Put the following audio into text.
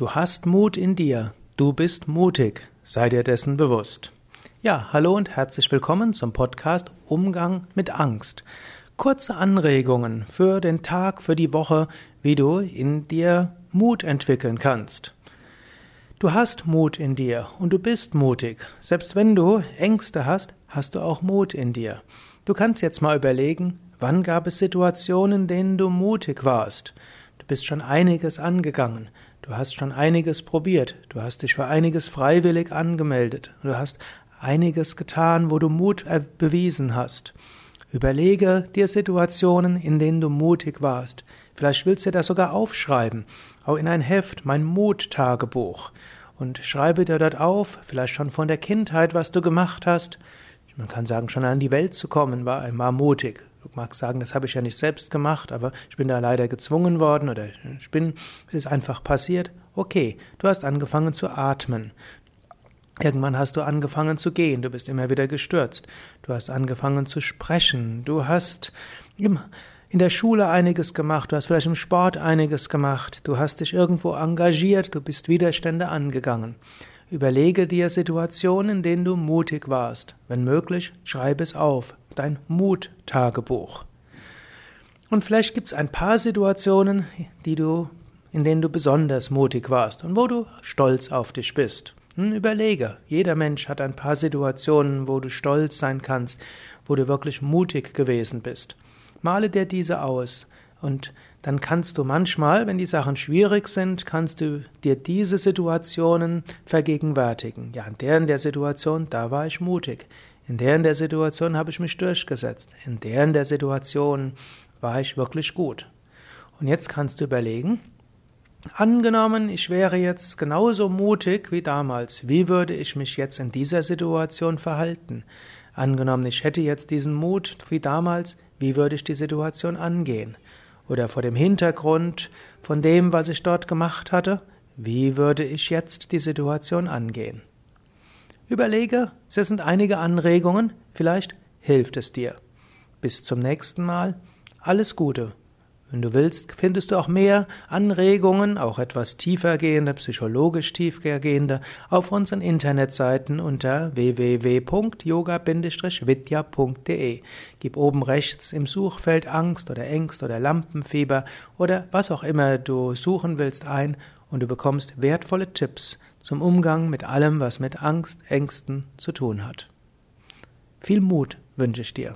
Du hast Mut in dir. Du bist mutig. Sei dir dessen bewusst. Ja, hallo und herzlich willkommen zum Podcast Umgang mit Angst. Kurze Anregungen für den Tag, für die Woche, wie du in dir Mut entwickeln kannst. Du hast Mut in dir und du bist mutig. Selbst wenn du Ängste hast, hast du auch Mut in dir. Du kannst jetzt mal überlegen, wann gab es Situationen, in denen du mutig warst. Du bist schon einiges angegangen. Du hast schon einiges probiert. Du hast dich für einiges freiwillig angemeldet. Du hast einiges getan, wo du Mut bewiesen hast. Überlege dir Situationen, in denen du mutig warst. Vielleicht willst du das sogar aufschreiben, auch in ein Heft, mein Muttagebuch. Und schreibe dir dort auf, vielleicht schon von der Kindheit, was du gemacht hast. Man kann sagen, schon an die Welt zu kommen, war einmal mutig. Magst sagen, das habe ich ja nicht selbst gemacht, aber ich bin da leider gezwungen worden oder ich bin, es ist einfach passiert. Okay, du hast angefangen zu atmen. Irgendwann hast du angefangen zu gehen, du bist immer wieder gestürzt. Du hast angefangen zu sprechen, du hast in der Schule einiges gemacht, du hast vielleicht im Sport einiges gemacht, du hast dich irgendwo engagiert, du bist Widerstände angegangen. Überlege dir Situationen, in denen du mutig warst. Wenn möglich, schreibe es auf. Dein Muttagebuch. Und vielleicht gibt es ein paar Situationen, die du, in denen du besonders mutig warst und wo du stolz auf dich bist. Hm, überlege, jeder Mensch hat ein paar Situationen, wo du stolz sein kannst, wo du wirklich mutig gewesen bist. Male dir diese aus und dann kannst du manchmal, wenn die Sachen schwierig sind, kannst du dir diese Situationen vergegenwärtigen. Ja, in der in der Situation, da war ich mutig. In der in der Situation habe ich mich durchgesetzt. In der in der Situation war ich wirklich gut. Und jetzt kannst du überlegen, angenommen, ich wäre jetzt genauso mutig wie damals, wie würde ich mich jetzt in dieser Situation verhalten? Angenommen, ich hätte jetzt diesen Mut wie damals, wie würde ich die Situation angehen? Oder vor dem Hintergrund von dem, was ich dort gemacht hatte, wie würde ich jetzt die Situation angehen? Überlege, es sind einige Anregungen, vielleicht hilft es dir. Bis zum nächsten Mal, alles Gute wenn du willst, findest du auch mehr Anregungen, auch etwas tiefergehende, psychologisch tiefergehende, auf unseren Internetseiten unter www.yoga-vidya.de. Gib oben rechts im Suchfeld Angst oder Ängst oder Lampenfieber oder was auch immer du suchen willst ein und du bekommst wertvolle Tipps zum Umgang mit allem, was mit Angst, Ängsten zu tun hat. Viel Mut wünsche ich dir.